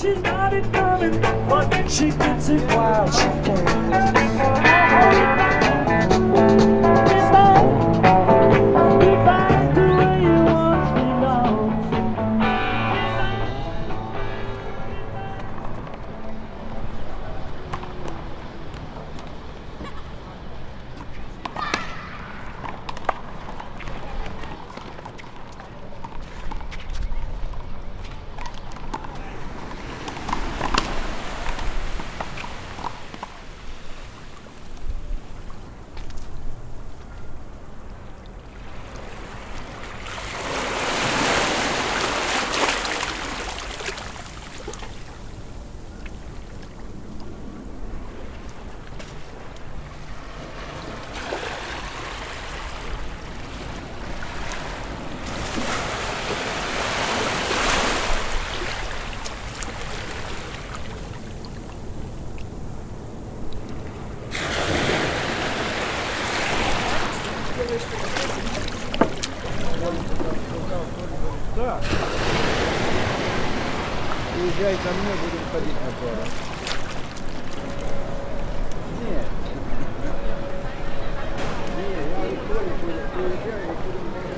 She's not it coming, but she gets it while she can. Да. Приезжай ко мне, будем ходить на пары. Нет. Не, я и Коля приезжаю, и будем